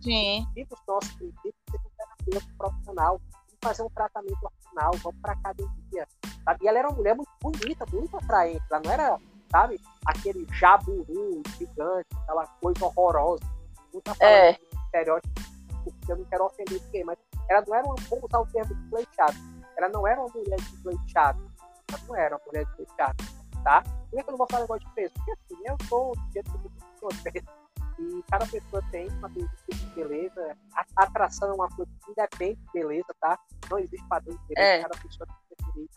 Sim. Os nossos princípios, ser um terapeuta profissional, fazer um tratamento hormonal, vamos para academia. Sabe? E ela era uma mulher muito bonita, muito atraente. Ela não era, sabe, aquele jaburu gigante, aquela coisa horrorosa. Não tá é. de estereótipo, porque eu não quero ofender ninguém, mas ela não era uma, vamos usar o termo desleixada, ela não era uma mulher desleixada, ela não era uma mulher desleixada, tá? Por que eu não vou falar negócio de peso? Porque assim, eu sou do jeito que eu peso, e cada pessoa tem uma de beleza, a atração é uma coisa que independe de beleza, tá? Não existe padrão de beleza, é. cada pessoa tem que definir,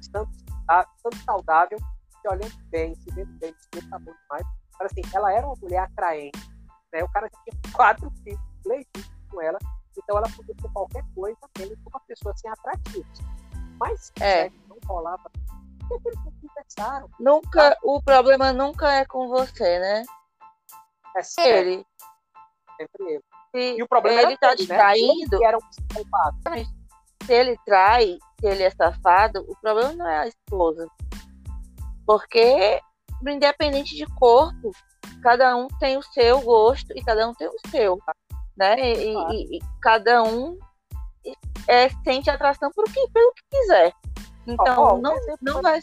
estando, tá, estando saudável, se olhando bem, se vendo bem, se vendo tá bom demais, mas assim, ela era uma mulher atraente, né? O cara tinha quatro filhos legítimos com ela, então ela podia ser qualquer coisa, com uma pessoa sem atrativos. Mas é. não rolava. Porque eles não conversaram. Nunca, o problema nunca é com você, né? É sempre ele. Sempre ele. Se e o problema ele está te né? se ele trai, se ele é safado, o problema não é a esposa. Porque, independente de corpo, cada um tem o seu gosto e cada um tem o seu, né? E, claro. e, e cada um é, sente atração por que, pelo que quiser. Então, oh, oh, não, não vai,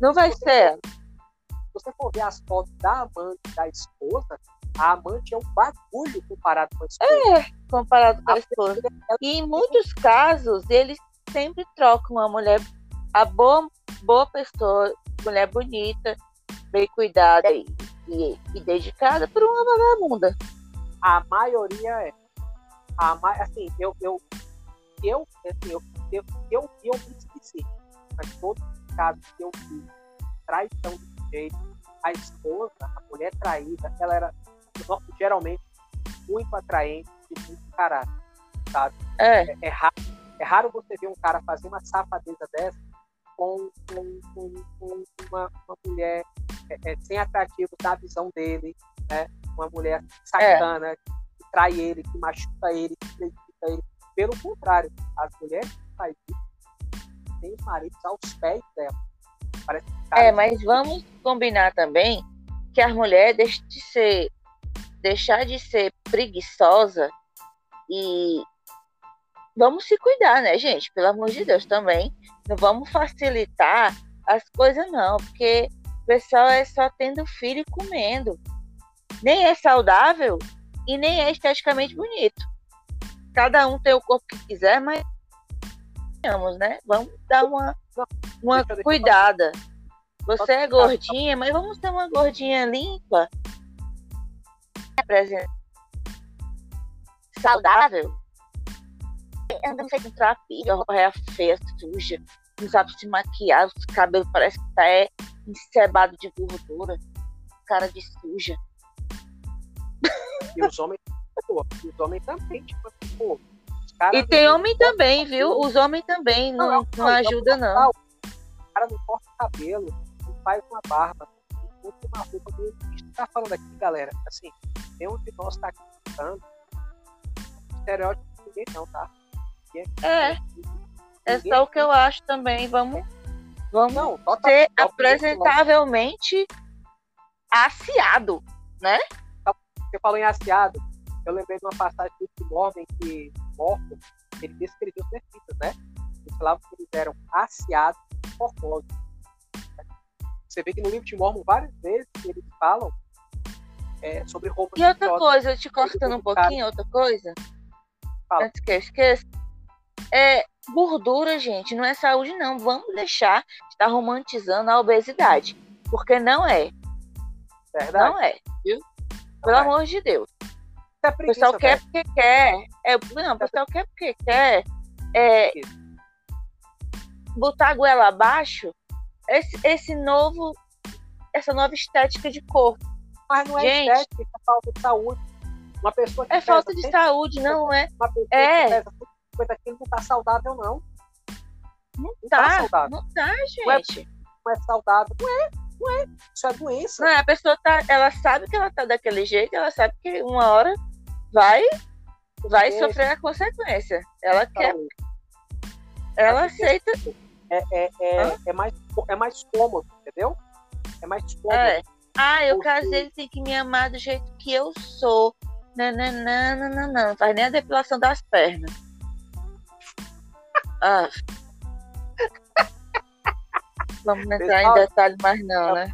não vai ser. Se você for ver as fotos da amante da esposa, a amante é um bagulho comparado com a esposa. É, comparado com a, a esposa. E em muitos casos, eles sempre trocam a mulher, a boa, boa pessoa, mulher bonita, bem cuidada e, e, e dedicada por uma vagabunda. A maioria é. A, assim, eu, eu, eu, assim, eu, eu, eu, eu me esqueci. Mas todos os casos que eu vi, traição do jeito, a esposa, a mulher traída, ela era geralmente muito atraente e muito caráter, sabe? É. É, é, raro, é raro você ver um cara fazer uma safadeza dessa com, com, com, com uma, uma, mulher é, é, sem atrativo na visão dele, né? Uma mulher sacana, é. que trai ele, que machuca ele, que prejudica ele. Pelo contrário, as mulheres que fazem isso têm os maridos aos pés dela. Parece é, mas vamos combinar também que a mulher deixe de ser, deixar de ser preguiçosa e vamos se cuidar, né, gente? Pelo amor de Deus também. Não vamos facilitar as coisas, não, porque o pessoal é só tendo filho e comendo. Nem é saudável e nem é esteticamente bonito. Cada um tem o corpo que quiser, mas vamos, né? Vamos dar uma, uma cuidada. Você é gordinha, mas vamos ter uma gordinha limpa. Saudável. Anda feito um trapilho, é feia, suja. Não sabe se maquiar, os cabelos parece que tá é, encebado de gordura. Cara de suja. E os homens, pô, os homens também, tipo, pô, e tem homem também, viu? Os homens também não, não, não, não ajuda, não. O cara não corta o cabelo, não faz uma barba, não usa uma roupa meio. Gente tá falando aqui, galera, assim, nenhum de nós tá acreditando estereótipo de ninguém, não, tá? É. É só o que eu acho também. Vamos, vamos não, ser apresentavelmente aciado, né? Você falou em aciado, eu lembrei de uma passagem do Timor em que Morto, ele descreveu os né? Eles falavam que eles eram aciados e formosos. Você vê que no livro de Mormon, várias vezes, eles falam é, sobre roupas. E outra coisa, te cortando um pouquinho, outra coisa. Fala. Antes que eu esqueça. É, gordura, gente, não é saúde, não. Vamos deixar de estar romantizando a obesidade. Porque não é. Verdade. Não é, viu? Pelo é. amor de Deus. É o pessoal quer porque quer. É, não, o pessoal quer porque quer. É, botar a goela abaixo esse, esse novo, essa nova estética de corpo. Mas não é Gente, estética, é falta de saúde. Uma pessoa que é falta de saúde, não é? Uma pessoa é. que pesa 50 quilos não tá saudável, não. Não, não tá, tá saudável. Não tá, gente. Não é, não é saudável. Não é, não é. Isso é doença. Não, a pessoa tá, ela sabe que ela tá daquele jeito, ela sabe que uma hora vai vai é. sofrer a consequência. Ela quer. Ela aceita. É, é, é, é, mais, é mais cômodo, entendeu? É mais cômodo. É. Ah, eu Porque... casei, ele tem que me amar do jeito que eu sou. Não, não, não, não, não, não. Faz nem a depilação das pernas. Ah. Vamos entrar em detalhe mais não, né?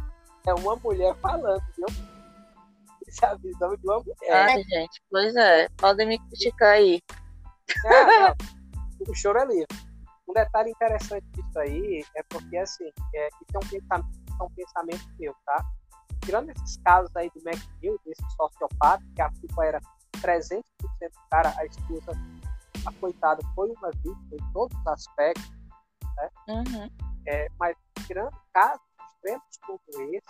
É uma mulher falando, viu? Essa é a visão de uma mulher. Ai, gente, pois é. Podem me criticar aí. É, o choro é livre. Um detalhe interessante disso aí é porque, assim, é, isso é um pensamento, é um pensamento meu, tá? Tirando esses casos aí do McNeil, desse sociopata, que a culpa era 300% do cara, a esposa, a coitada, foi uma vítima em todos os aspectos, né? Uhum. É, mas tirando casos extremos como esse,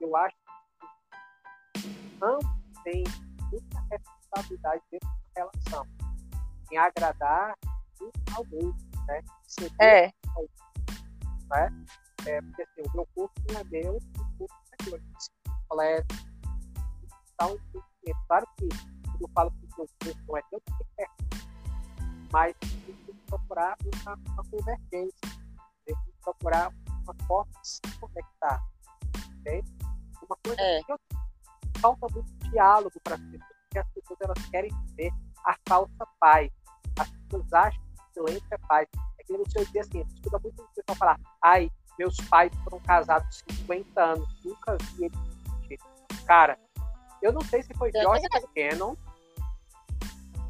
eu acho ambos têm muita responsabilidade dentro da relação, em agradar um ao outro, né? É. né? É, porque assim, o meu corpo não é meu, o corpo é meu, completo. Então, claro que quando eu falo que o não é tem que mas tem que procurar uma, uma convergência, tem que procurar uma forma de se conectar. Okay? Uma coisa é. que eu falta muito diálogo para as pessoas, porque as pessoas elas querem ver a falsa paz. As pessoas acham que o silêncio é paz. É que você dizer assim, você escuta muito pessoal falar, ai, meus pais foram casados 50 anos, nunca vi eles discutir. Cara, eu não sei se foi George Cannon,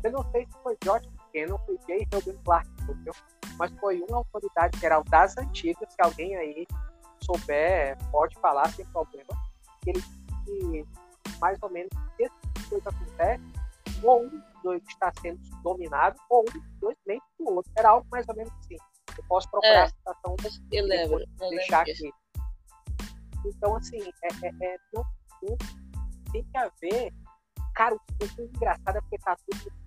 eu não sei se foi George Cannon, foi J. Robin Clark, entendeu? mas foi uma autoridade geral das antigas, que alguém aí souber, pode falar sem problema, que ele que mais ou menos esse coisa acontece, ou um dos dois está sendo dominado, ou um dos dois mente do outro. Era algo mais ou menos assim. Eu posso procurar é, a situação eu lembro, eu deixar aqui. Então, assim, é, é, é não, não, tem que haver. Cara, o que é engraçado é porque tá tudo.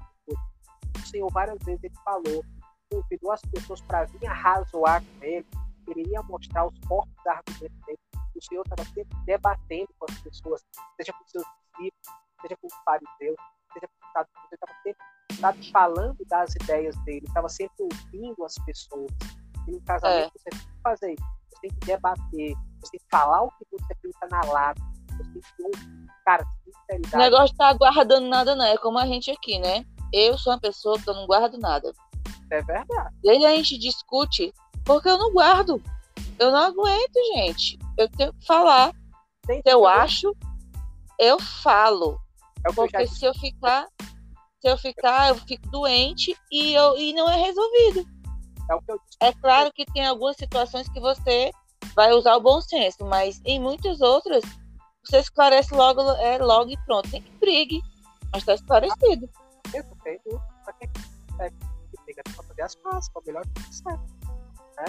Senhor várias vezes ele falou, convidou as pessoas para vir arrazoar com ele, ele ia mostrar os fortes argumentos dele. O Senhor estava sempre debatendo com as pessoas, seja com seus discípulos, seja com os fariseus, seja com os saduceus, ele estava sempre sabe, falando das ideias dele, estava sempre ouvindo as pessoas. E no casamento é. você tem que fazer isso, você tem que debater, você tem que falar o que você pensa na lata, você tem que ouvir. Cara, sinceridade. O negócio tá guardando nada, não. É como a gente aqui, né? Eu sou uma pessoa que eu não guardo nada. É verdade. E aí a gente discute porque eu não guardo. Eu não aguento, gente. Eu tenho que falar. Tem se eu acho, eu falo. É porque se eu ficar, se eu ficar, eu fico doente e, eu, e não é resolvido. É, é claro que tem algumas situações que você vai usar o bom senso, mas em muitas outras você esclarece logo, é, logo e pronto. Tem que brigue, mas está esclarecido. Perfeito. Para que briga? Para fazer as pazes, para melhor que certo. Né?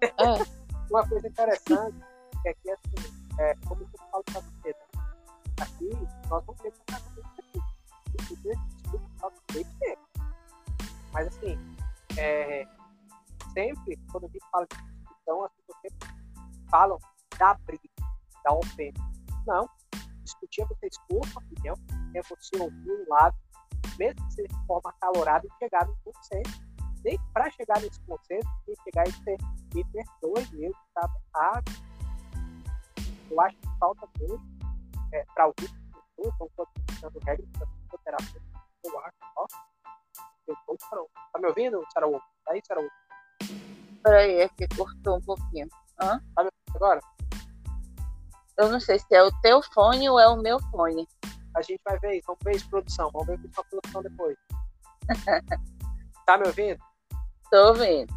É. é. Uma coisa interessante é que, assim, é, como eu falo para você, aqui nós não temos casamento aqui. Mas, assim, é, sempre, quando a gente fala de discussão, as pessoas sempre falam da briga, da ofensa. Não. Discutir é você expor sua opinião, é você ouvir um lado, mesmo que seja de forma acalorada, chegar no consenso. Nem para chegar nesse consenso, tem que chegar e dizer, me perdoe, eu estava errado. Eu acho que falta muito é, para algumas pessoas, não estou dando regras para psicoterapeuta, eu acho, ó, eu estou pronto. Tá me ouvindo, Saraú? Tá aí, Saraú? Peraí, é que cortou um pouquinho. Hã? Tá me ouvindo agora? Eu não sei se é o teu fone ou é o meu fone. A gente vai ver isso, vamos ver isso, produção. Vamos ver isso com a produção depois. tá me ouvindo? Tô ouvindo.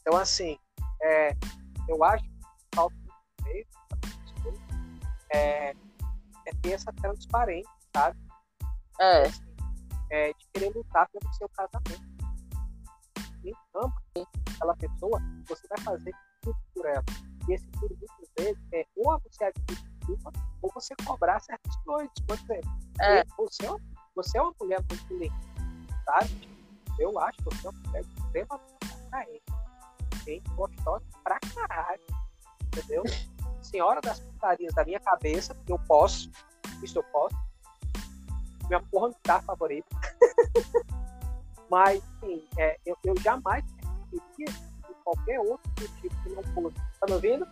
Então, assim, é, eu acho que falta é, é ter essa transparência, sabe? É. Assim, é. De querer lutar pelo seu casamento. Quem ama aquela pessoa, você vai fazer tudo por ela. E esse tudo, muitas vezes, é ou você desculpa, ou você cobrar certas coisas. Por exemplo, é. você, é uma, você é uma mulher muito linda, sabe? Eu acho que você é uma mulher extremamente atraente, bem gostosa pra caralho, entendeu? Senhora das putarias da minha cabeça, eu posso, isso eu posso. Minha porra não tá favorita. Mas, sim, é, eu, eu jamais queria qualquer outro motivo que não fosse. Tá me ouvindo?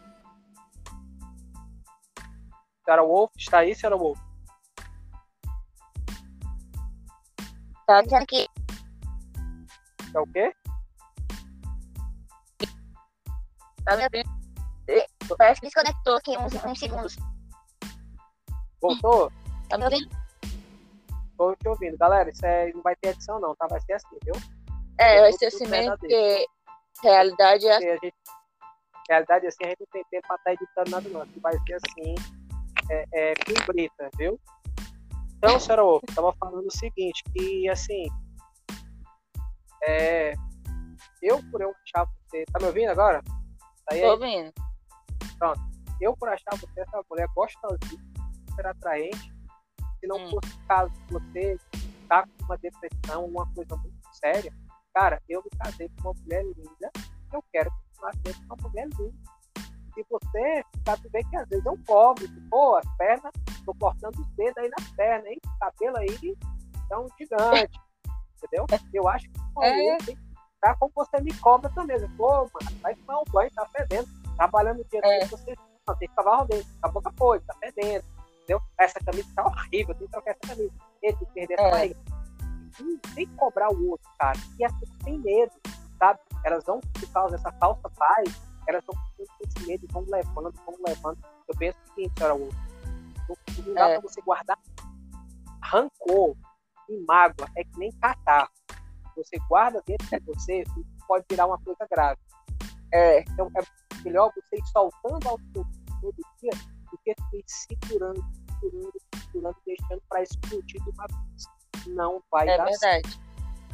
Senhora Wolf, está aí, senhora Wolf? Tá aqui. É o quê? Tá me ouvindo? Parece que desconectou aqui uns, uns segundos. Voltou? Tá me ouvindo? Tô te ouvindo. Galera, isso é, não vai ter edição não, tá? Vai ser assim, viu? É, vai ser assim mesmo, porque realidade é assim. Gente, realidade é assim, a gente não tem tempo pra estar tá editando nada não. Vai ser assim, é, é com brita, viu? Então, senhora Wolf, tava falando o seguinte, que assim, é, eu por eu achar você. Tá me ouvindo agora? Tá aí, Tô ouvindo. Pronto. Eu por achar você essa mulher gostosinha, super atraente, se não hum. fosse o caso de você tá com uma depressão, uma coisa muito séria, cara, eu me casei com uma mulher linda, eu quero continuar sendo uma mulher linda. Se você sabe bem que às vezes eu cobro, pô, as pernas, tô cortando os dedos aí nas pernas, hein? O cabelo aí é um gigante, entendeu? Eu acho que é. tá como você me cobra também. Pô, mano, vai tomar um banho, tá fedendo. Trabalhando o dia é. todo, você não, tem que cavar dentro, acabou com a coisa, tá fedendo entendeu? Essa camisa tá horrível, tem que trocar essa camisa. Que perder essa é. Tem que cobrar o outro, cara. E as pessoas têm medo, sabe? Elas vão, por causa dessa falsa paz, elas vão com esse medo e vão levando, vão levando. Eu penso o seguinte, senhora Wolf, não dá é. pra você guardar rancor e mágoa, é que nem catar. Você guarda dentro de você, pode virar uma coisa grave. É, então é melhor você ir soltando ao seu todo dia do que se segurando misturando, misturando, deixando para explodir de uma vez. Não vai é dar verdade. certo.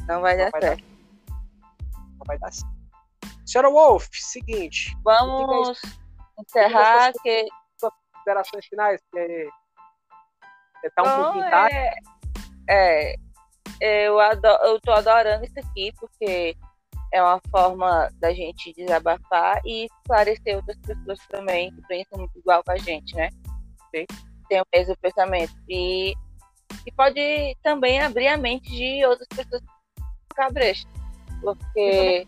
Não vai Não dar vai certo. Não vai dar certo. Senhora Wolf, seguinte. Vamos encerrar suas que Considerações finais, que você tá um pouquinho tarde. é, é, eu, adoro, eu tô adorando isso aqui, porque é uma forma da gente desabafar e esclarecer outras pessoas também que pensam igual com a gente, né? Sim. Tem o mesmo pensamento. E, e pode também abrir a mente de outras pessoas brecha. Porque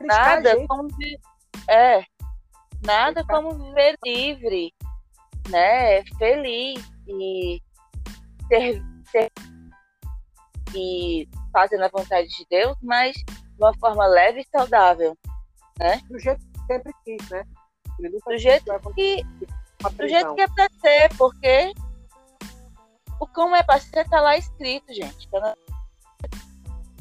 Nada gente. como vi- é nada como viver livre né feliz e ser, ser e fazendo a vontade de Deus mas de uma forma leve e saudável do jeito que sempre quis, né? Do jeito que do jeito que é pra ser porque o como é pra ser tá lá escrito gente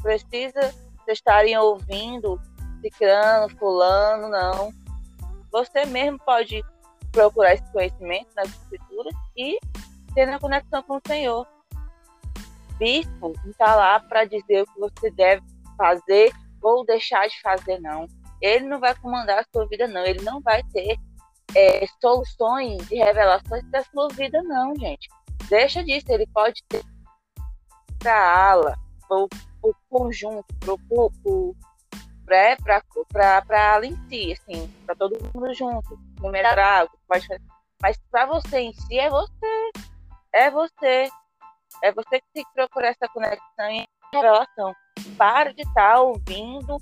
precisa vocês estarem ouvindo ciclano, fulano, não. Você mesmo pode procurar esse conhecimento nas escrituras e ter a conexão com o Senhor. Bispo não está lá para dizer o que você deve fazer ou deixar de fazer, não. Ele não vai comandar a sua vida, não. Ele não vai ter é, soluções e revelações da sua vida, não, gente. Deixa disso. Ele pode ter para a ala, para o conjunto, para o para a ala em si, assim, para todo mundo junto, metralho, pode fazer. Mas para você em si é você, é você, é você que tem que procurar essa conexão e revelação. Para de estar ouvindo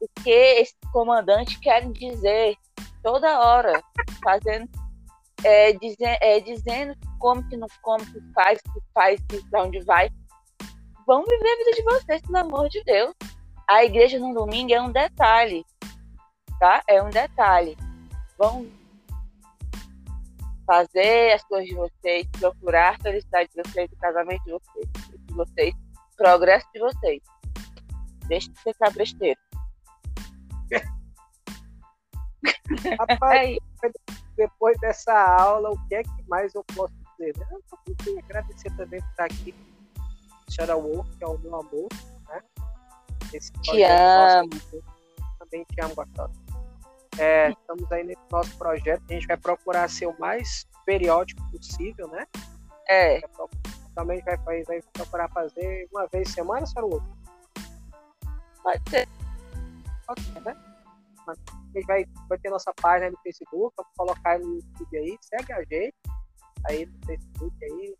o que esses comandantes querem dizer toda hora, fazendo, é, dizer, é, dizendo como que não como que faz, que faz, que para onde vai. Vão viver a vida de vocês, pelo amor de Deus a igreja no domingo é um detalhe, tá? É um detalhe. Vão fazer as coisas de vocês, procurar a felicidade de vocês, o casamento de vocês, de vocês, o progresso de vocês. Deixe de ser cabresteiro. Rapaz, Aí, depois dessa aula, o que é que mais eu posso dizer? Eu só tenho que agradecer também por estar aqui. Senhora Wolf, que é o meu amor? Esse Te amo. nosso, também te amo, gostosa. É, estamos aí nesse nosso projeto. A gente vai procurar ser o mais periódico possível, né? é, Vai Também vai, vai, vai procurar fazer uma vez por semana, Wolf? pode ser. né? A gente vai, vai ter nossa página no Facebook, vamos colocar aí no YouTube aí, segue a gente aí no Facebook aí,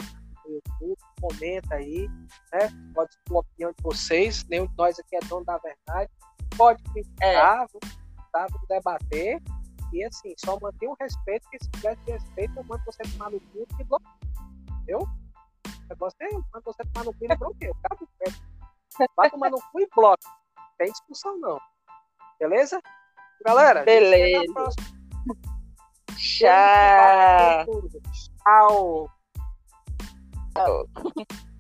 YouTube, comenta aí, né? Pode expor a opinião de vocês, nenhum de nós aqui é dono da verdade. Pode criticar, vamos, tá? vamos debater. E assim, só mantenha o respeito, porque se tiver de respeito, eu mando você tomar no cu e bloqueio. Entendeu? É, eu mando você tomar no cu e bloqueio. Tá? Vai tomar no cu e bloco. Não tem discussão não. Beleza? Galera, Beleza. Tchau. Tchau. Tchau.